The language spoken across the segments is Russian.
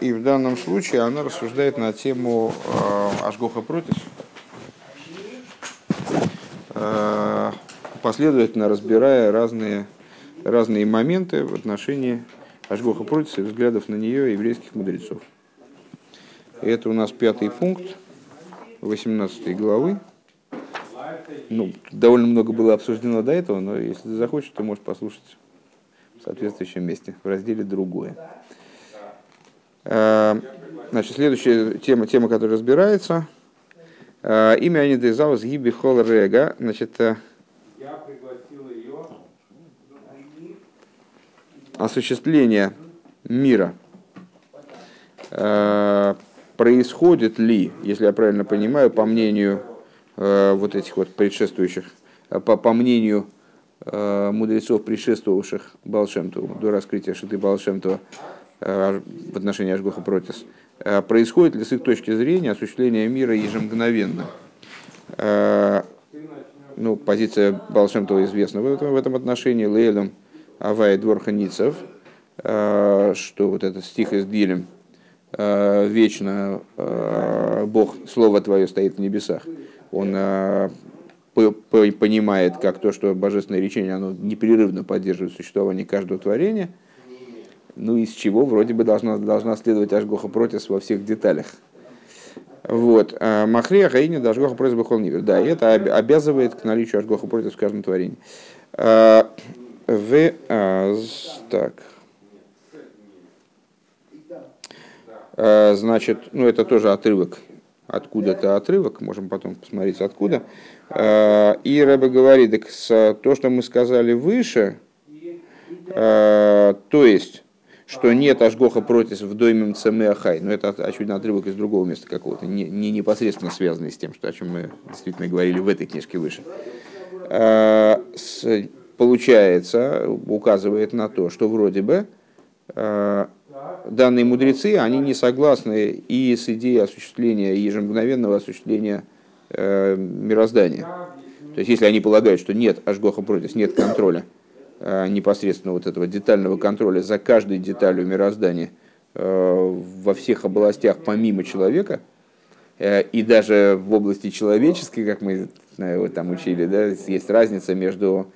И в данном случае она рассуждает на тему э, Ашгоха Протис, э, последовательно разбирая разные, разные моменты в отношении Ашгоха Протис и взглядов на нее еврейских мудрецов. И это у нас пятый пункт 18 главы. Ну, довольно много было обсуждено до этого, но если ты захочешь, то можешь послушать в соответствующем месте, в разделе «Другое». Э, значит, следующая тема, тема, которая разбирается, э, имя Анидезаус Гиби Хол Рега, значит, э, осуществление мира. Происходит ли, если я правильно понимаю, по мнению вот этих вот предшествующих, по, по мнению мудрецов, предшествовавших Балшемту, до раскрытия Шиты Балшемту, в отношении Ашгоха Протис, э, происходит ли с их точки зрения осуществление мира ежемгновенно? Э, ну, позиция Балшемтова известна в этом, в этом отношении, Лейлом Авай Дворханицев, что вот этот стих из Дилем, вечно Бог, Слово Твое стоит в небесах, он понимает, как то, что божественное речение, оно непрерывно поддерживает существование каждого творения – ну из чего вроде бы должна, должна следовать Ашгоха Протис во всех деталях. Вот. А Махрия Хаини Дашгоха Протис Бахол Нивер. Да, это обязывает к наличию Ашгоха Протис в каждом творении. А, в, так. А, значит, ну это тоже отрывок откуда-то отрывок, можем потом посмотреть откуда. И Рэбе говорит, так то, что мы сказали выше, то есть что нет Ашгоха против в доме Мцамеахай. Но это, очевидно, отрывок из другого места какого-то, не, не непосредственно связанный с тем, что, о чем мы действительно говорили в этой книжке выше. А, получается, указывает на то, что вроде бы а, данные мудрецы, они не согласны и с идеей осуществления, ежемгновенного осуществления э, мироздания. То есть, если они полагают, что нет Ашгоха против, нет контроля, непосредственно вот этого детального контроля за каждой деталью мироздания э, во всех областях помимо человека, э, и даже в области человеческой, как мы вот там учили, да, есть разница между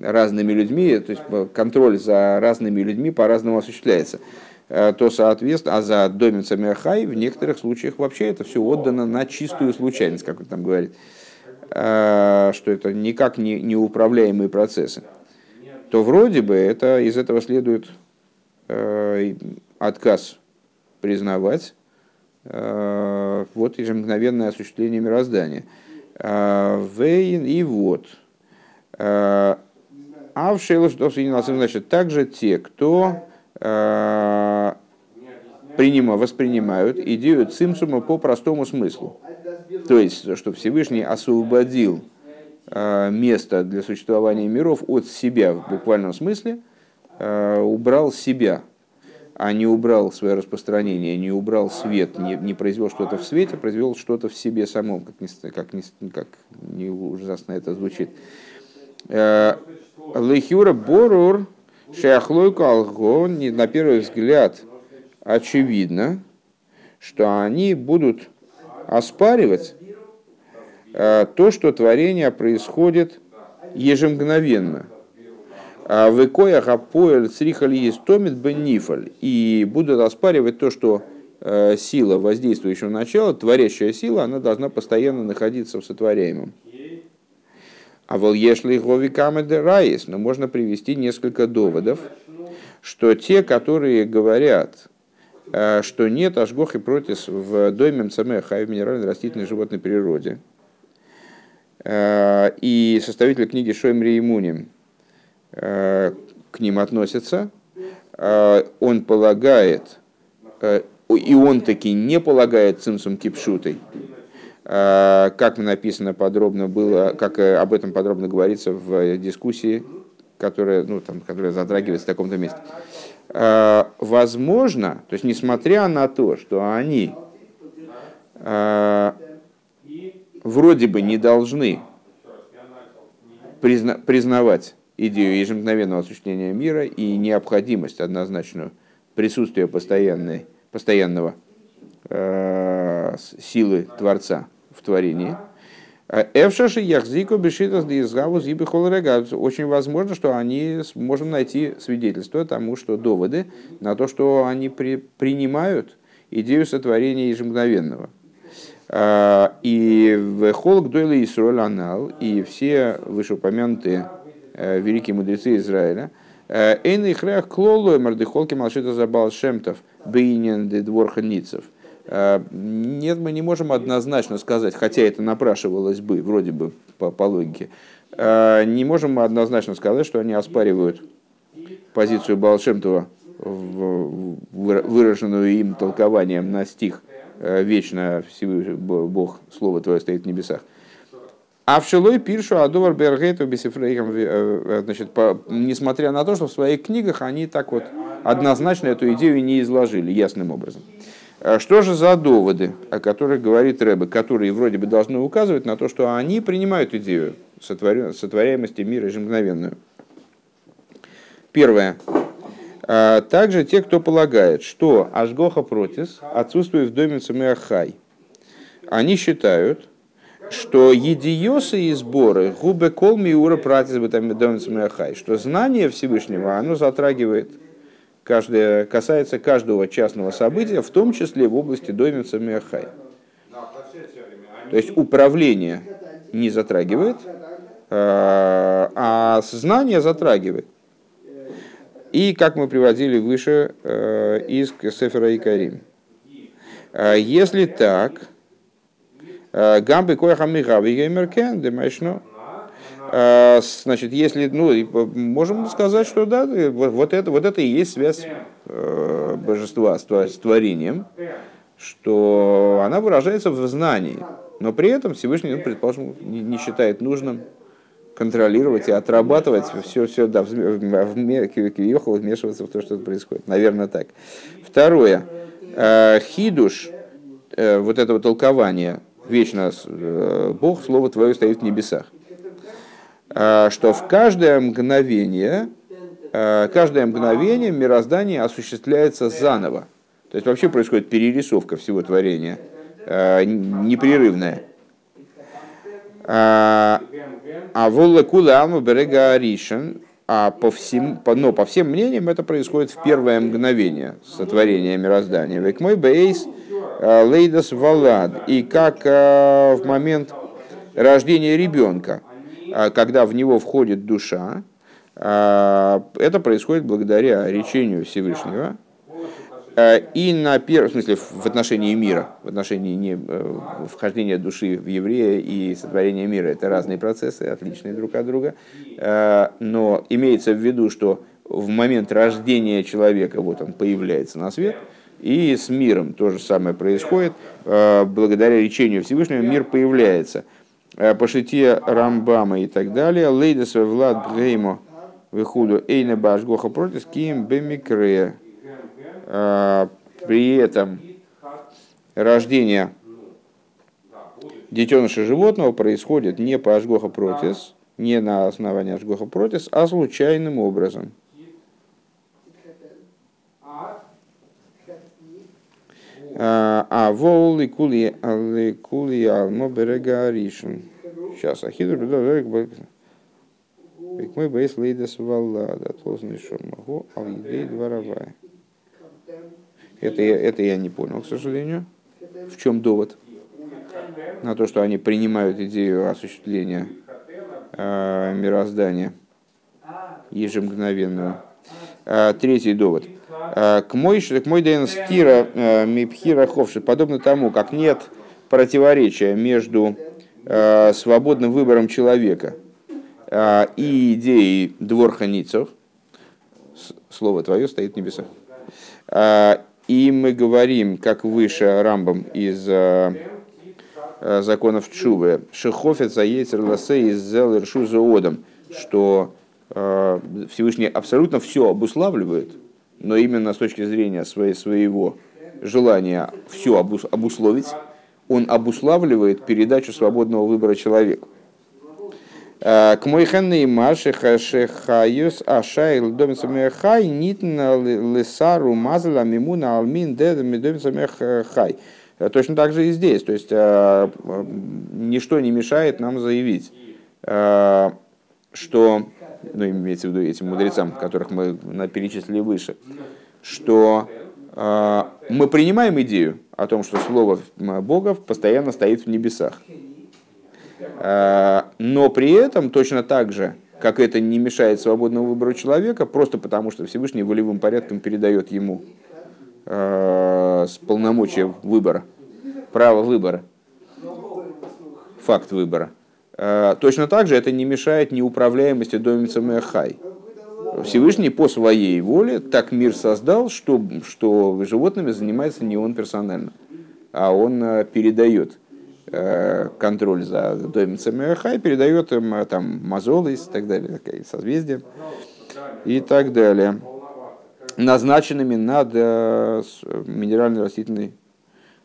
разными людьми, то есть контроль за разными людьми по-разному осуществляется, то соответственно, а за домицами Ахай в некоторых случаях вообще это все отдано на чистую случайность, как он там говорит, что это никак не неуправляемые процессы то вроде бы это, из этого следует э, отказ признавать э, вот ежемгновенное осуществление мироздания. Э, вейн и вот. Э, а в значит, также те, кто э, принимают, воспринимают идею цимсума по простому смыслу. То есть, что Всевышний освободил место для существования миров от себя в буквальном смысле, э, убрал себя, а не убрал свое распространение, не убрал свет, не, не произвел что-то в свете, произвел что-то в себе самом, как не, как не, как не ужасно это звучит. Э, Лехюра борур шеахлойку алго, на первый взгляд, очевидно, что они будут оспаривать Э, то, что творение происходит ежемгновенно. А в икоях апоэль црихали есть томит беннифаль. И будут оспаривать то, что э, сила воздействующего начала, творящая сила, она должна постоянно находиться в сотворяемом. А вол ешли говикамеде раис, но можно привести несколько доводов, что те, которые говорят, что нет ашгохи против в доме МЦМХ, в минеральной растительной животной природе, и составитель книги Шоймри и Муним э, к ним относится. Э, он полагает, и он таки не полагает цимсум кипшутой, как написано подробно было, как об этом подробно говорится в дискуссии, которая, ну, там, которая затрагивается в таком-то месте. Возможно, то есть несмотря на то, что они вроде бы не должны призна, признавать идею ежемгновенного осуществления мира и необходимость однозначную присутствия постоянной, постоянного силы Творца в творении. Эвшаши яхзику бешитас диизгаву зиби Очень возможно, что они можем найти свидетельство тому, что доводы на то, что они при, принимают идею сотворения ежемгновенного. И в Холк Дойла Исроль Анал, и все вышеупомянутые великие мудрецы Израиля, Эйн их реах клолу мардыхолки малшита забал шемтов бейнен де дворханицев – Э, нет, мы не можем однозначно сказать, хотя это напрашивалось бы, вроде бы по, по логике, э, не можем мы однозначно сказать, что они оспаривают позицию Балшемтова, выраженную им толкованием на стих. э, «Вечно Всевышний Бог, Слово Твое стоит в небесах». А в Шилой пиршу Адовар Бергейту Бесифрейхам, значит, по, несмотря на то, что в своих книгах они так вот однозначно эту идею не изложили ясным образом. А что же за доводы, о которых говорит Рэбе, которые вроде бы должны указывать на то, что они принимают идею сотворяемости мира ежемгновенную? Первое. А также те, кто полагает, что Ашгоха Протис отсутствует в доме Цамеахай. Они считают, что едиосы и сборы губы колми ура пратис доме Цамеахай, что знание Всевышнего, оно затрагивает каждое, касается каждого частного события, в том числе в области Домица Мехай. То есть управление не затрагивает, а, а сознание затрагивает. И, как мы приводили выше э, из Сефера и Карим. А если так, э, Гамбы Геймеркен, Демайшно, а, значит, если, ну, можем сказать, что да, вот это, вот это и есть связь э, божества с творением, что она выражается в знании, но при этом Всевышний, ну, предположим, не считает нужным контролировать и отрабатывать все, все да, в, вмешиваться в то, что происходит. Наверное, так. Второе. Э, хидуш, э, вот этого толкования, вечно Бог, Слово Твое стоит в небесах. Что в каждое мгновение, каждое мгновение мироздание осуществляется заново. То есть вообще происходит перерисовка всего творения, непрерывная. А волла кула алма берега аришен, а по всем, по, но по всем мнениям это происходит в первое мгновение сотворения мироздания. Век мой бейс лейдас валад. И как в момент рождения ребенка – а, когда в него входит душа, это происходит благодаря речению Всевышнего. А, и на первом смысле в отношении мира, в отношении не, э, вхождения души в еврея и сотворения мира, это разные процессы, отличные друг от друга. Но имеется в виду, что в момент рождения человека вот он появляется на свет, и с миром то же самое происходит. Благодаря речению Всевышнего мир появляется. Э, по шите Рамбама и так далее. Лейдес Влад Бгеймо выходу Эйна Башгоха против Ким Бемикре. Э, при этом рождение детеныша животного происходит не по Ашгоха протис, не на основании Ашгоха протис, а случайным образом. А вол кули кули алмо берега. Сейчас ахиду мой бейс лейдес валлада, толзный шормаху, ал едей дворовая. Это, это я не понял, к сожалению. В чем довод? На то, что они принимают идею осуществления э, мироздания ежемгновенного. Э, третий довод. Э, к мой, к мой дэн стира э, мипхира ховши, подобно тому, как нет противоречия между э, свободным выбором человека и идеей дворханицев, слово твое стоит в небесах. И мы говорим, как выше Рамбом из законов Чувы, Шехофет заецер ласе из зел одом, что Всевышний абсолютно все обуславливает – но именно с точки зрения своей, своего желания все обусловить, он обуславливает передачу свободного выбора человеку. К мой хенный маши хашехаюс ашайл домица мехай нитна лесару мазала мимуна алмин дед домица мехай. Точно так же и здесь. То есть ничто не мешает нам заявить, что, ну, имеется в виду этим мудрецам, которых мы перечислили выше, что мы принимаем идею о том, что слово Бога постоянно стоит в небесах. А, но при этом точно так же, как это не мешает свободному выбору человека, просто потому что Всевышний волевым порядком передает ему а, с полномочия выбора, право выбора, факт выбора. А, точно так же это не мешает неуправляемости домица Мехай. Всевышний по своей воле так мир создал, что, что животными занимается не он персонально, а он передает Э, контроль за домицами Хай, передает им э, там мозолы и так далее, созвездия и так далее, назначенными над э, минеральной, растительной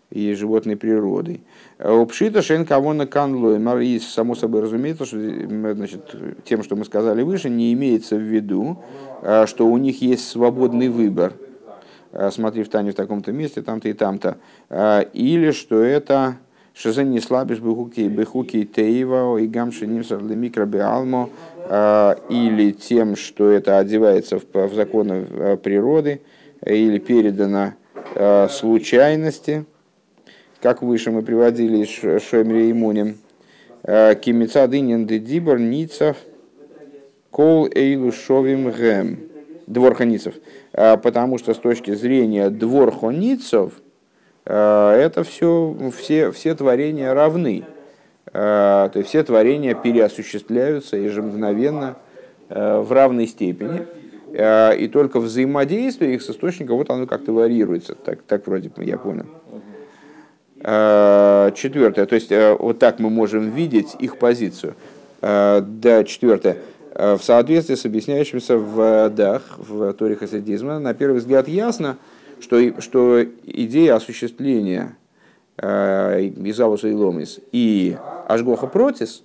и животной природой. Обшита шен кого на канлой. И само собой разумеется, что значит, тем, что мы сказали выше, не имеется в виду, что у них есть свободный выбор. Смотри в Тане в таком-то месте, там-то и там-то. Или что это Шизен не слабишь бехуки бехуки теива и гамши нимсар микробиалмо а, или тем, что это одевается в, в законы э, природы или передано а, случайности, как выше мы приводили Шемре и Мунем. А, Кимица дынин дибор ницев кол эйлу шовим гэм. Двор ханицев. Потому что с точки зрения двор ханицев – Э, это все, все, все творения равны. Э, то есть все творения переосуществляются ежемгновенно э, в равной степени. И только взаимодействие их с источником, вот оно как-то варьируется. Так, так вроде я понял. Четвертое. То есть вот так мы можем видеть их позицию. Да, четвертое. В соответствии с объясняющимся в Дах, в Торе Хасидизма, на первый взгляд ясно, что, что идея осуществления э, Изавуса и Ломис и Ашгоха Протис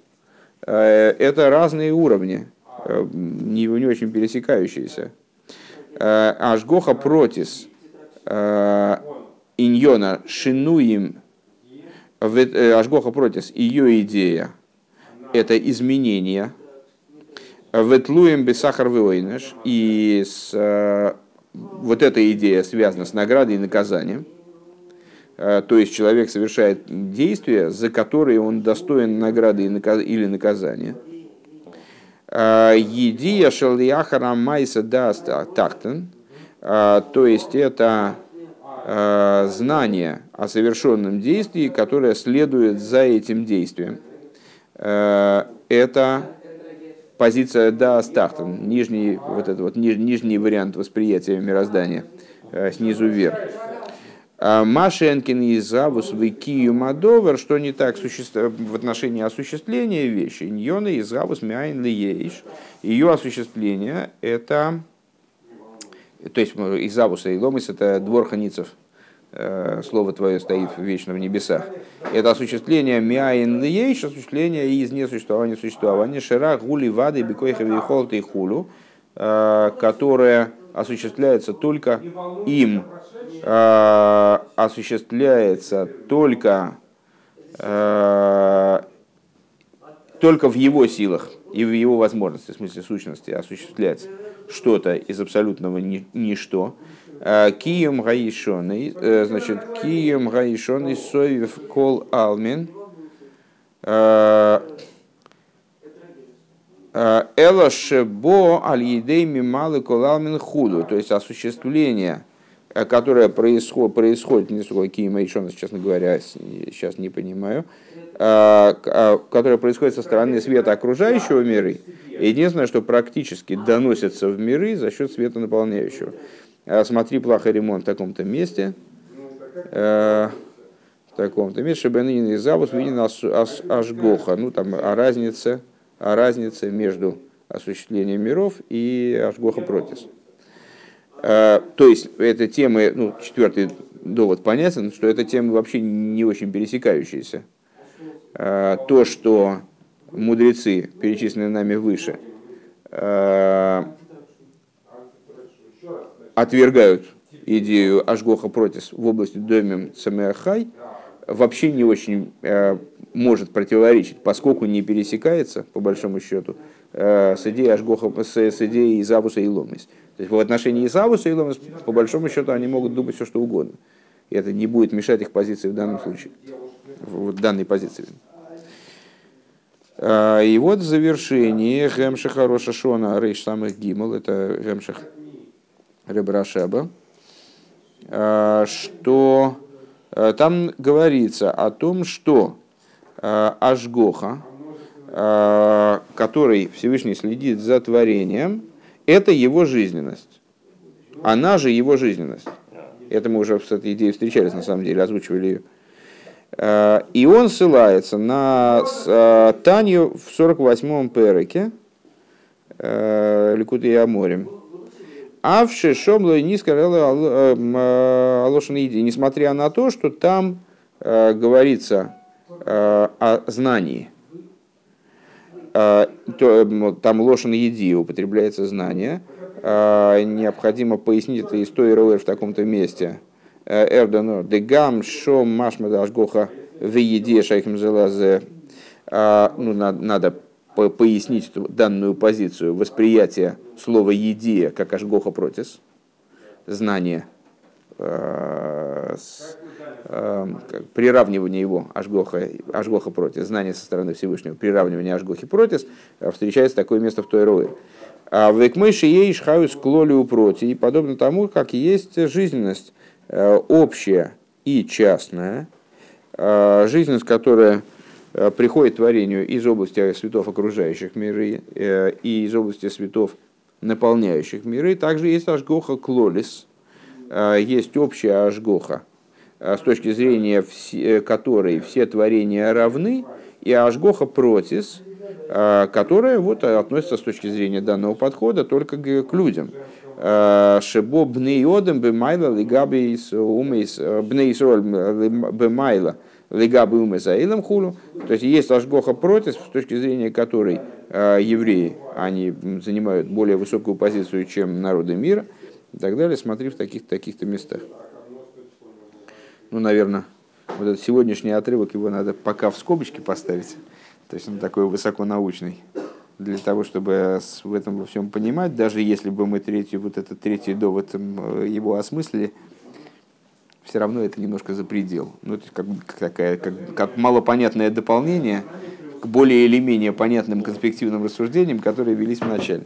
э, это разные уровни, э, не, не очень пересекающиеся. Ашгоха Протис Иньона Шинуим Ашгоха Протис, ее идея, это изменение, Ветлуем бесахар войнеш и с вот эта идея связана с наградой и наказанием. Э, то есть человек совершает действия, за которые он достоин награды или наказания. Э, Едия шалияхара майса даст тахтен. Э, то есть это знание о совершенном действии, которое следует за этим действием. Это позиция да стартом, нижний, вот этот вот, ниж, нижний вариант восприятия мироздания, э, снизу вверх. А Машенкин и Завус Викию Мадовер, что не так в отношении осуществления вещи. Ньона и Завус Мяйн Лиейш. Ее осуществление это, то есть из Завуса и Ломис это двор ханицев, Э, слово твое стоит вечно в небесах. Это осуществление миаин лиейш, осуществление из несуществования существования, шира гули вады бекойха вихолта и хулу, э, которое осуществляется только им, э, осуществляется только, только в его силах и в его возможности, в смысле сущности, осуществлять что-то из абсолютного ничто. Э, кием гаишоный, э, значит, кием гаишоный соев кол алмин. Э, Элашебо аль-едей мималы кол алмин худу. То есть осуществление, которое происходит, происходит не сколько кием гаишоный, честно говоря, сейчас не понимаю, которое происходит со стороны света окружающего мира. Единственное, что практически доносится в миры за счет света наполняющего. А смотри, плохой ремонт в таком-то месте, э, в таком-то месте, чтобы и завус виден ашгоха, ну там о разнице, о разнице между осуществлением миров и ашгоха протис. Э, то есть, это темы, ну, четвертый довод понятен, что это темы вообще не очень пересекающиеся. То, что мудрецы, перечисленные нами выше, отвергают идею Ашгоха Протис в области Домим Самеахай, вообще не очень может противоречить, поскольку не пересекается, по большому счету, с идеей Ашгоха, с, с идеей Изавуса и Ломис. То есть в отношении Изавуса и Ломис, по большому счету, они могут думать все, что угодно. И это не будет мешать их позиции в данном случае, в данной позиции. А, и вот в завершении Гемшиха Рошашона Рейш самых Гимл, это Гемших Ребрашеба, а, что а, там говорится о том, что Ашгоха, который Всевышний следит за творением, это его жизненность. Она же его жизненность. Это мы уже с этой идеей встречались, на самом деле, озвучивали ее. Э, и он ссылается на э, Танью в 48-м переке, э, Ликут и. А в Шишом низко Алошин Иди, несмотря на то, что там говорится о знании. Там Лошин Еди употребляется знание – необходимо пояснить это из той в таком-то месте. Э, Эрдано, дегам шом машмада ашгоха в еде шайхем зелазе. А, ну, надо пояснить данную позицию восприятия слова «едия» как ашгоха протис, знание, э, э, приравнивание его ашгоха, ашгоха протис, знание со стороны Всевышнего, приравнивание ашгохи протис, встречается такое место в той роли. А в Экмыши ей шхаюс клолю проти, и подобно тому, как есть жизненность э, общая и частная, э, жизненность, которая э, приходит творению из области светов окружающих миры и из области светов наполняющих миры, также есть ажгоха клолис, есть общая ажгоха, с точки зрения которой все творения равны, и ажгоха протис – Э, которая вот относится с точки зрения данного подхода только к людям. Э, Шебо бнеодем бемайла лигабис умейс э, бнейсроль бемайла лигаби умезаилам хулу. То есть есть ажгоха против, с точки зрения которой евреи, они занимают более высокую позицию, чем народы мира и так далее. Смотри в таких-то таких местах. Ну, наверное, вот этот сегодняшний отрывок, его надо пока в скобочки поставить. То есть он такой высоконаучный. Для того, чтобы в этом во всем понимать, даже если бы мы третий, вот этот третий довод э, его осмыслили, все равно это немножко за предел. Ну, это как, такая, как, как малопонятное дополнение к более или менее понятным конспективным рассуждениям, которые велись в начале.